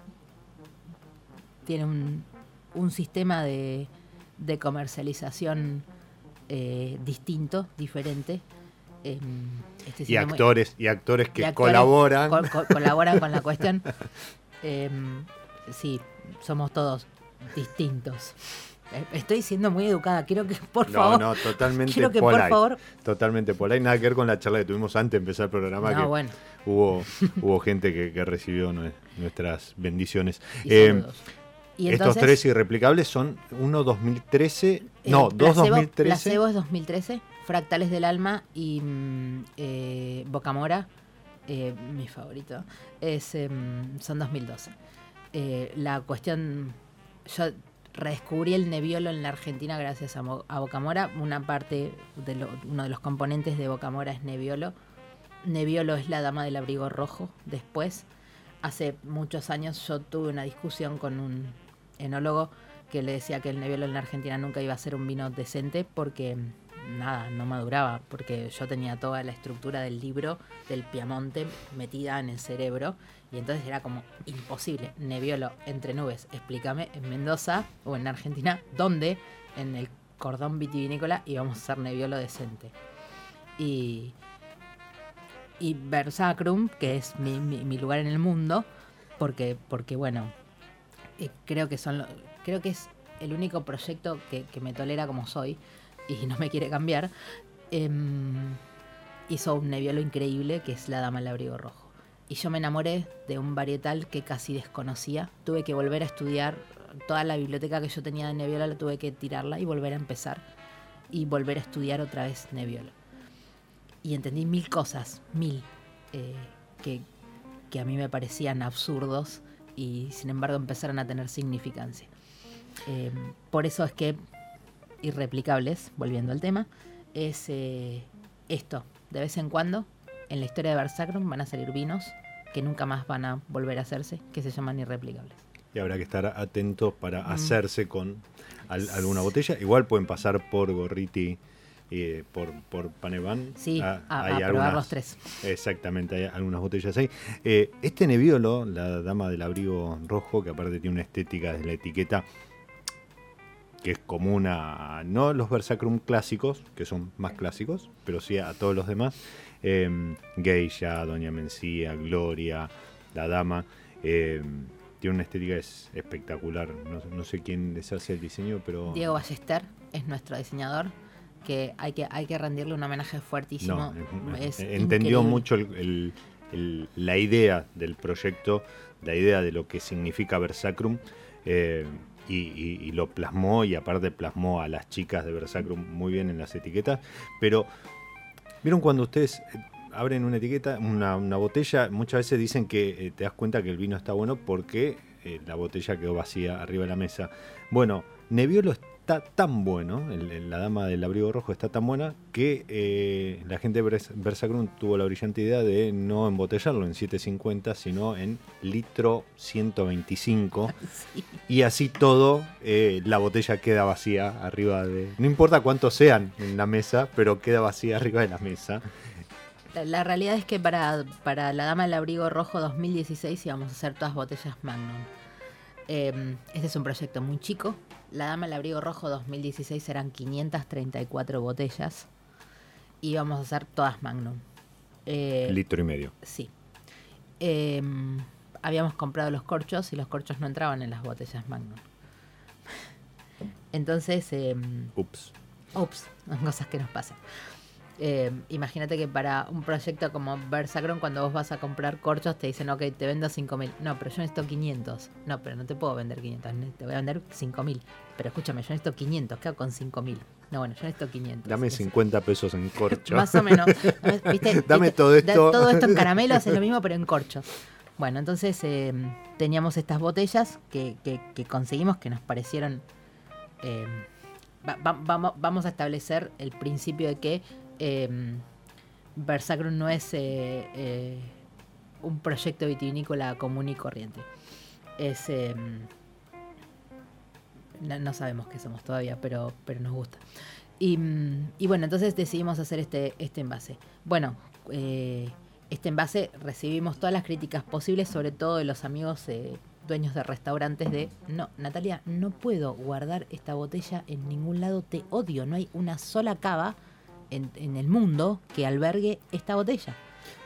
[SPEAKER 2] tiene un, un sistema de, de comercialización eh, distinto, diferente. Em, este
[SPEAKER 1] Y actores, y actores que
[SPEAKER 2] y actores
[SPEAKER 1] colaboran.
[SPEAKER 2] co- co- colaboran con la cuestión. Em, sí, somos todos distintos. Eh, Estoy siendo muy educada. Quiero que, por
[SPEAKER 1] no,
[SPEAKER 2] favor,
[SPEAKER 1] no, totalmente
[SPEAKER 2] quiero que
[SPEAKER 1] polite.
[SPEAKER 2] por favor.
[SPEAKER 1] Totalmente polite. Nada que ver con la charla que tuvimos antes de empezar el programa.
[SPEAKER 2] No,
[SPEAKER 1] que
[SPEAKER 2] bueno.
[SPEAKER 1] hubo, hubo gente que, que recibió nue- nuestras bendiciones.
[SPEAKER 2] Y saludos. Y
[SPEAKER 1] estos
[SPEAKER 2] entonces,
[SPEAKER 1] tres irreplicables son uno 2013,
[SPEAKER 2] eh,
[SPEAKER 1] no, dos
[SPEAKER 2] Placebo-
[SPEAKER 1] 2013.
[SPEAKER 2] Placebo es 2013, Fractales del Alma y mm, eh, Bocamora, eh, mi favorito, es, em, son 2012. Eh, la cuestión, yo redescubrí el Nebbiolo en la Argentina gracias a, a Bocamora. Una parte, de lo- uno de los componentes de Bocamora es Nebbiolo. Nebbiolo es la dama del abrigo rojo. Después, hace muchos años yo tuve una discusión con un enólogo que le decía que el Nebbiolo en la Argentina nunca iba a ser un vino decente porque nada, no maduraba, porque yo tenía toda la estructura del libro del Piamonte metida en el cerebro y entonces era como imposible. Nebbiolo entre nubes, explícame en Mendoza o en Argentina, ¿dónde en el cordón vitivinícola íbamos a hacer Nebbiolo decente? Y y Versacrum, que es mi, mi- mi lugar en el mundo, porque, porque bueno, eh, creo que son creo que es el único proyecto que, me tolera como soy y no me quiere cambiar. em, hizo un Nebbiolo increíble que es La Dama del Abrigo Rojo. Y yo me enamoré de un varietal que casi desconocía. Tuve que volver a estudiar toda la biblioteca que yo tenía de Nebbiolo, la tuve que tirarla y volver a empezar. Y volver a estudiar otra vez Nebbiolo y entendí mil cosas, mil, eh, que a mí me parecían absurdos y sin embargo empezaron a tener significancia. Eh, por eso es que Irreplicables, volviendo al tema, es eh, esto. De vez en cuando, en la historia de Versacrum van a salir vinos que nunca más van a volver a hacerse, que se llaman Irreplicables.
[SPEAKER 1] Y habrá que estar atentos para
[SPEAKER 2] Mm.
[SPEAKER 1] hacerse con al- alguna botella. Igual pueden pasar por Gorriti, eh, por, por Panevan.
[SPEAKER 2] Sí,
[SPEAKER 1] Ah,
[SPEAKER 2] a,
[SPEAKER 1] hay
[SPEAKER 2] a probar los tres.
[SPEAKER 1] Exactamente, hay algunas botellas ahí. Eh, este Nebbiolo, la dama del abrigo rojo, que aparte tiene una estética desde la etiqueta que es común a no los Versacrum clásicos, que son más clásicos, pero sí a todos los demás. Eh, Geisha, Doña Mencía, Gloria, la dama. eh, tiene una estética es espectacular. No, no sé quién les hace el diseño, pero...
[SPEAKER 2] Diego Ballester es nuestro diseñador, que hay que, hay que rendirle un homenaje fuertísimo.
[SPEAKER 1] No,
[SPEAKER 2] Es
[SPEAKER 1] entendió
[SPEAKER 2] increíble.
[SPEAKER 1] mucho el- el- el- la idea del proyecto, la idea de lo que significa Versacrum, eh, y, y- y lo plasmó, y aparte plasmó a las chicas de Versacrum muy bien en las etiquetas. Pero, ¿vieron cuando ustedes eh, abren una etiqueta, una, una botella? Muchas veces dicen que eh, te das cuenta que el vino está bueno porque eh, la botella quedó vacía arriba de la mesa. Bueno, Nebbiolo está tan bueno, el- el- la dama del abrigo rojo está tan buena, que eh, la gente de Vers- Versacrum tuvo la brillante idea de no embotellarlo en 750, sino en litro 125.
[SPEAKER 2] Sí.
[SPEAKER 1] Y así todo, eh, la botella queda vacía arriba de... No importa cuántos sean en la mesa, pero queda vacía arriba de la mesa.
[SPEAKER 2] La, la realidad es que para, para la Dama del Abrigo Rojo 2016 íbamos a hacer todas botellas Magnum. Eh, este es un proyecto muy chico. La Dama del Abrigo Rojo 2016 eran 534 botellas. Y íbamos a hacer todas Magnum. Eh,
[SPEAKER 1] Litro y medio.
[SPEAKER 2] sí. Eh, habíamos comprado los corchos y los corchos no entraban en las botellas Magnum. Entonces, eh,
[SPEAKER 1] Ups.
[SPEAKER 2] Ups, son cosas que nos pasan. Eh, Imagínate que para un proyecto como Versacron, cuando vos vas a comprar corchos, te dicen, ok, te vendo 5.000. No, pero yo necesito 500. No, pero no te puedo vender 500, ne- te voy a vender 5.000. Pero escúchame, yo necesito 500, ¿qué hago con 5.000? No, bueno, yo necesito 500.
[SPEAKER 1] Dame
[SPEAKER 2] Es-
[SPEAKER 1] 50 pesos en corcho.
[SPEAKER 2] Más o menos. ¿Viste?
[SPEAKER 1] Dame
[SPEAKER 2] ¿Viste?
[SPEAKER 1] todo esto.
[SPEAKER 2] todo esto en caramelos es lo mismo, pero en corcho. Bueno, entonces eh, teníamos estas botellas que, que- que conseguimos que nos parecieron. eh, va- va- vamos, vamos a establecer el principio de que eh, no es eh, eh, un proyecto vitivinícola común y corriente. Es. eh, no, sabemos qué somos todavía, pero, pero nos gusta. Y, mm, y bueno, entonces decidimos hacer este, este envase. Bueno, eh, este envase recibimos todas las críticas posibles, sobre todo de los amigos dueños de restaurantes de, no, Natalia, no puedo guardar esta botella en ningún lado, te odio, no hay una sola cava en, en el mundo que albergue esta botella.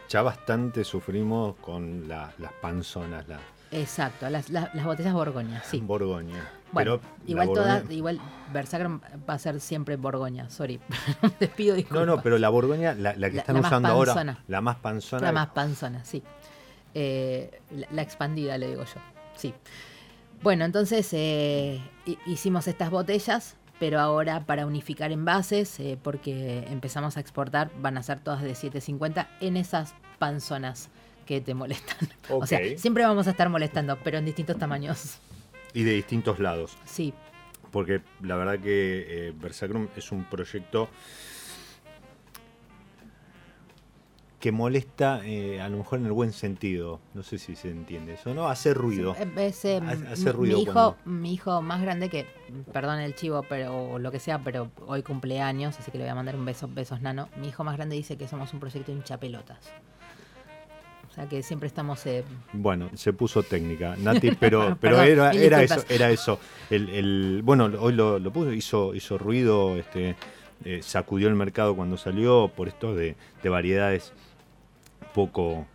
[SPEAKER 1] Ya bastante sufrimos con la- las panzonas, la
[SPEAKER 2] Exacto, las, las- las botellas Borgoña, sí.
[SPEAKER 1] Borgoña.
[SPEAKER 2] Bueno,
[SPEAKER 1] Pero
[SPEAKER 2] igual
[SPEAKER 1] Borgoña-
[SPEAKER 2] toda, igual Versacrum va a ser siempre Borgoña, sorry. Te pido
[SPEAKER 1] No,
[SPEAKER 2] disculpas.
[SPEAKER 1] no, pero la Borgoña, la, la que
[SPEAKER 2] La-
[SPEAKER 1] están
[SPEAKER 2] la
[SPEAKER 1] usando ahora, la más panzona.
[SPEAKER 2] La más panzona, sí. Eh, la, expandida, le digo yo. Sí. Bueno, entonces eh, hi- hicimos estas botellas, pero ahora para unificar envases, eh, porque empezamos a exportar, van a ser todas de 750 en esas panzonas que te molestan. O sea, siempre vamos a estar molestando, pero en distintos tamaños.
[SPEAKER 1] Y de distintos lados.
[SPEAKER 2] Sí,
[SPEAKER 1] Porque la verdad que eh, Versacrum es un proyecto que molesta eh, a lo mejor en el buen sentido. No sé si se entiende eso, ¿no? Hace ruido.
[SPEAKER 2] Eh, es, eh,
[SPEAKER 1] Ha-
[SPEAKER 2] mi-
[SPEAKER 1] hace ruido
[SPEAKER 2] mi hijo,
[SPEAKER 1] cuando-
[SPEAKER 2] mi hijo más grande que, perdón el chivo, pero o lo que sea, pero hoy cumpleaños, así que le voy a mandar un beso, besos nano. Mi hijo más grande dice que somos un proyecto hinchapelotas. O sea que siempre estamos eh,
[SPEAKER 1] Bueno, se puso técnica, Nati, pero, pero
[SPEAKER 2] Perdón,
[SPEAKER 1] era, era eso, era eso. El, el- bueno, hoy lo, lo puso, hizo, hizo ruido, este, eh, sacudió el mercado cuando salió por esto de, de variedades poco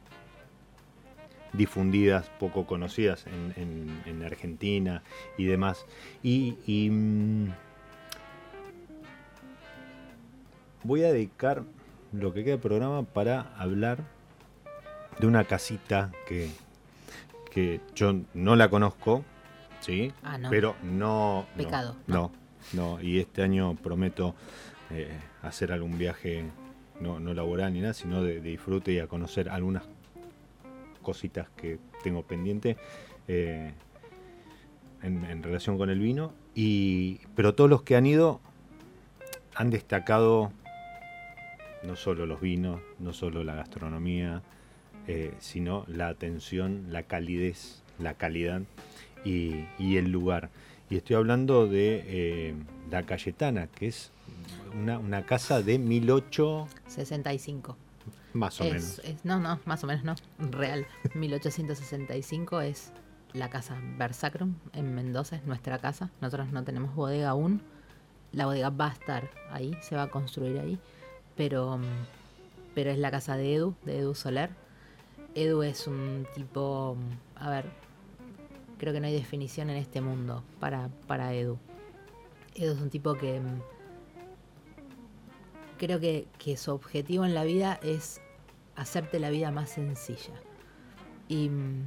[SPEAKER 1] difundidas, poco conocidas en, en- en Argentina y demás. Y, y, mm, voy a dedicar lo que queda del programa para hablar de una casita que, que yo no la conozco, ¿sí?
[SPEAKER 2] Ah, no.
[SPEAKER 1] Pero no... no,
[SPEAKER 2] Pecado,
[SPEAKER 1] No, no, y este año prometo eh, hacer algún viaje, no, no laboral ni nada, sino de, disfrute y a conocer algunas cositas que tengo pendiente eh, en, relación con el vino. Y, pero todos los que han ido han destacado no solo los vinos, no solo la gastronomía, eh, sino la atención, la calidez, la calidad y el lugar. Y estoy hablando de eh, La Cayetana, que es una, una casa de 1800,
[SPEAKER 2] 65.
[SPEAKER 1] más o
[SPEAKER 2] Es-
[SPEAKER 1] menos.
[SPEAKER 2] es- no, no, más o menos no. Real. 1865 es la casa Versacrum en Mendoza, es nuestra casa. Nosotros no tenemos bodega aún. La bodega va a estar ahí, se va a construir ahí. Pero, pero es la casa de Edu, de Edu Soler. Edu es un tipo, a ver, creo que no hay definición en este mundo para, para Edu. Edu es un tipo que mm, creo que, que su objetivo en la vida es hacerte la vida más sencilla. Y, mm,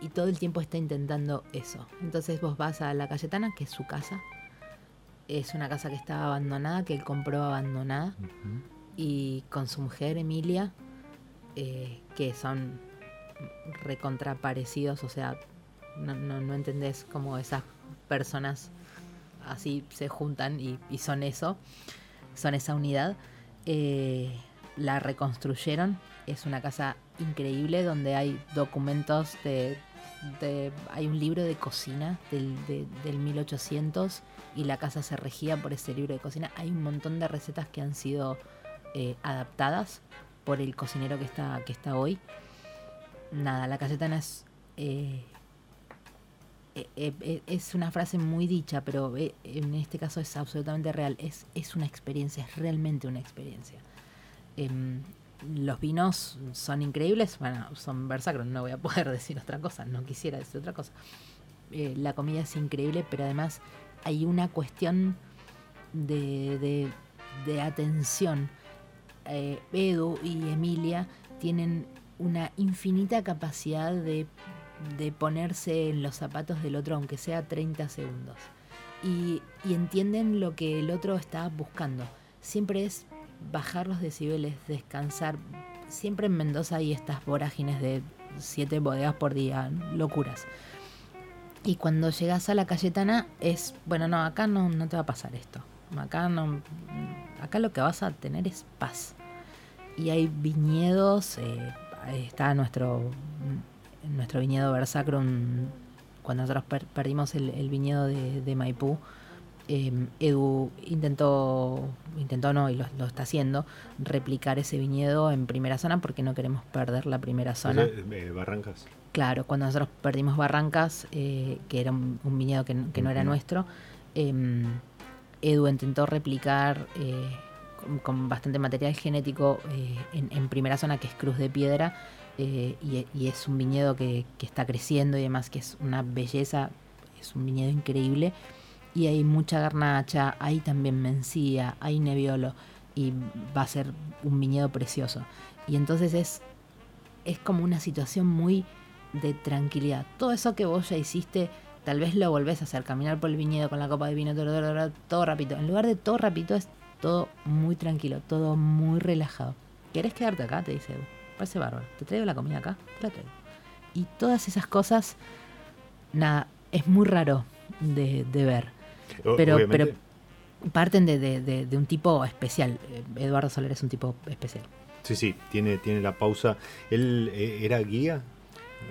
[SPEAKER 2] y todo el tiempo está intentando eso. Entonces vos vas a la Cayetana, que es su casa. Es una casa que estaba abandonada, que él compró abandonada. Y con su mujer, Emilia, eh, que son recontraparecidos, o sea, no, no, no entendés cómo esas personas así se juntan y, son eso, son esa unidad. Eh, la reconstruyeron, es una casa increíble donde hay documentos de... de- hay un libro de cocina del, de- del 1800 y la casa se regía por ese libro de cocina. Hay un montón de recetas que han sido eh, adaptadas por el cocinero que está, que está hoy. Nada, la Cayetana es... eh, es una frase muy dicha, pero eh, en este caso es absolutamente real. Es, es una experiencia, es realmente una experiencia. Em, los vinos son increíbles, bueno, son Versacrum, no voy a poder decir otra cosa, no quisiera decir otra cosa. Eh, la comida es increíble, pero además hay una cuestión de, de- de atención eh, Edu y Emilia tienen una infinita capacidad de, de ponerse en los zapatos del otro, aunque sea 30 segundos. Y, y entienden lo que el otro está buscando. Siempre es bajar los decibeles, descansar. Siempre en Mendoza hay estas vorágines de siete bodegas por día, locuras. Y cuando llegas a la Cayetana es, bueno, no, acá no, no te va a pasar esto. Acá no, acá lo que vas a tener es paz. Y hay viñedos, eh, está nuestro, nuestro viñedo Versacrum, cuando nosotros per- perdimos el, el viñedo de, de Maipú, eh, Edu intentó, intentó no, y lo, lo está haciendo, replicar ese viñedo en primera zona porque no queremos perder la primera zona.
[SPEAKER 1] Eh, Barrancas.
[SPEAKER 2] Claro, cuando nosotros perdimos Barrancas, eh, que era un, un viñedo que, no era nuestro, em, Edu intentó replicar eh, con, con bastante material genético eh, en, en primera zona, que es Cruz de Piedra, eh, y, es un viñedo que, está creciendo y demás, que es una belleza, es un viñedo increíble. Y hay mucha garnacha, hay también mencía, hay neviolo, y va a ser un viñedo precioso. Y entonces es, es como una situación muy de tranquilidad. Todo eso que vos ya hiciste, tal vez lo volvés a hacer, caminar por el viñedo con la copa de vino, todo, todo, todo, todo rápido. En lugar de todo rápido, es todo muy tranquilo, todo muy relajado. ¿Querés quedarte acá? Te dice Edu. Parece bárbaro. ¿Te traigo la comida acá? Te la traigo. Y todas esas cosas, nada, es muy raro de, de ver.
[SPEAKER 1] O-
[SPEAKER 2] Pero,
[SPEAKER 1] obviamente,
[SPEAKER 2] pero parten de, de- de- un tipo especial. Eduardo Soler es un tipo especial.
[SPEAKER 1] Sí, sí, tiene, tiene la pausa. ¿Él eh, era guía?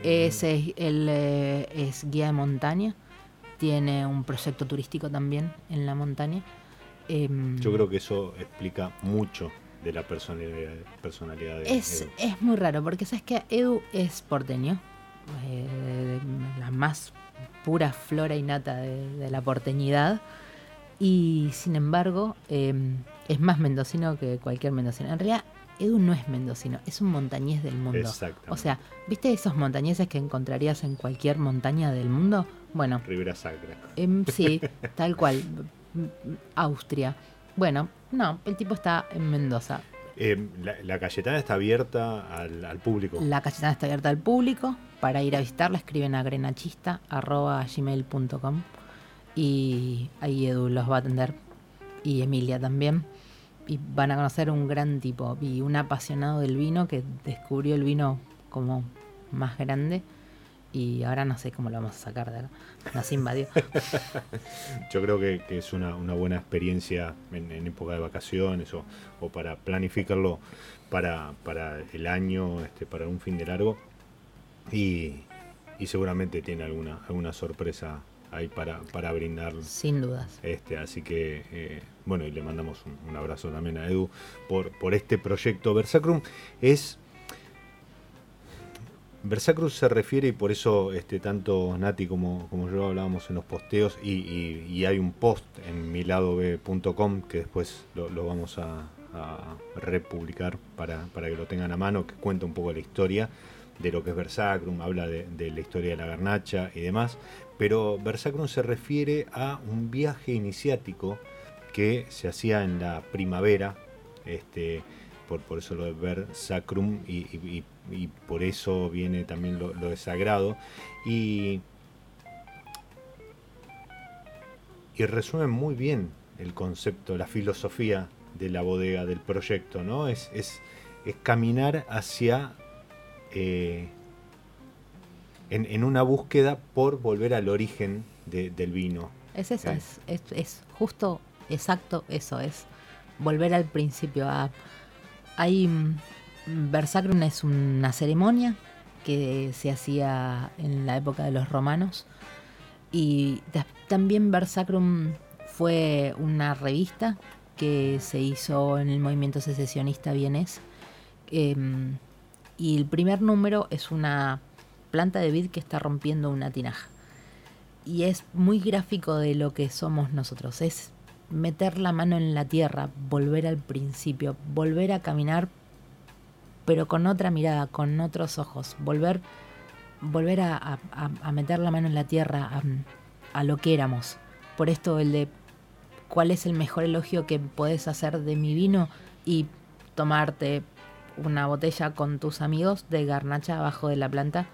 [SPEAKER 2] Es, es- él eh, es guía de montaña, tiene un proyecto turístico también en la montaña. Em,
[SPEAKER 1] Yo creo que eso explica mucho de la personalidad, personalidad de
[SPEAKER 2] es,
[SPEAKER 1] Edu.
[SPEAKER 2] es muy raro, porque sabes que Edu es porteño, eh, la más pura flora y nata de, de la porteñidad, y sin embargo em, es más mendocino que cualquier mendocino. En realidad, Edu no es mendocino, es un montañés del mundo. O sea, ¿viste esos montañeses que encontrarías en cualquier montaña del mundo? Bueno,
[SPEAKER 1] Rivera Sacra.
[SPEAKER 2] Em, sí, tal cual. Austria. Bueno, no, el tipo está en Mendoza.
[SPEAKER 1] Eh, la, la Cayetana está abierta al, al público.
[SPEAKER 2] La Cayetana está abierta al público. Para ir a visitarla, escriben a grenachista.gmail.com y ahí Edu los va a atender. Y Emilia también. Y van a conocer un gran tipo y un apasionado del vino que descubrió el vino como más grande. Y ahora no sé cómo lo vamos a sacar de acá. Nos invadió.
[SPEAKER 1] Yo creo que, que es una, una buena experiencia en, en época de vacaciones o, o para planificarlo para, para el año, este, para un fin de largo. Y, y seguramente tiene alguna, alguna sorpresa ahí para, para brindar.
[SPEAKER 2] Sin dudas.
[SPEAKER 1] Este, así que, eh, bueno, y le mandamos un, un abrazo también a Edu por, por este proyecto. Versacrum es. Versacrum se refiere, y por eso este, tanto Nati como, yo hablábamos en los posteos, y, hay un post en miladob.com que después lo, vamos a, republicar para, que lo tengan a mano, que cuenta un poco la historia de lo que es Versacrum, habla de, la historia de la garnacha y demás, pero Versacrum se refiere a un viaje iniciático que se hacía en la primavera, este, por, eso lo de ver sacrum y, y- y- y por eso viene también lo, lo de sagrado. Y, y resume muy bien el concepto, la filosofía de la bodega, del proyecto, ¿no? Es, es, es caminar hacia... eh, en, en una búsqueda por volver al origen de- del vino.
[SPEAKER 2] Es eso,
[SPEAKER 1] Eh.
[SPEAKER 2] es, es, es justo, exacto eso, es volver al principio. A, hay, mm, Versacrum es una ceremonia que se hacía en la época de los romanos. Y ta- también Versacrum fue una revista que se hizo en el movimiento secesionista vienés. Em, y el primer número es una planta de vid que está rompiendo una tinaja. Y es muy gráfico de lo que somos nosotros. Es meter la mano en la tierra, volver al principio, volver a caminar, pero con otra mirada, con otros ojos, volver, volver a, meter la mano en la tierra, a, lo que éramos. Por esto el de cuál es el mejor elogio que podés hacer de mi vino y tomarte una botella con tus amigos de garnacha abajo de la planta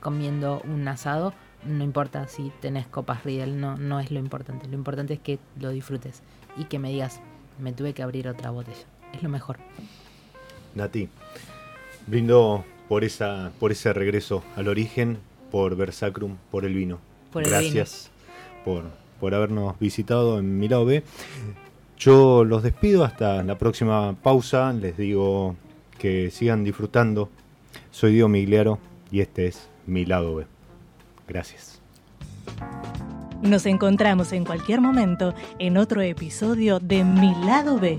[SPEAKER 2] comiendo un asado. No importa si tenés copas Riedel, no, no es lo importante. Lo importante es que lo disfrutes y que me digas, me tuve que abrir otra botella. Es lo mejor.
[SPEAKER 1] Nati, brindo por, esa, por ese regreso al origen, por Versacrum, por el vino.
[SPEAKER 2] Por el
[SPEAKER 1] Gracias Por, por habernos visitado en mi lado B. Yo los despido hasta la próxima pausa. Les digo que sigan disfrutando. Soy Diego Migliaro y este es mi lado B. Gracias.
[SPEAKER 4] Nos encontramos en cualquier momento en otro episodio de Mi lado B.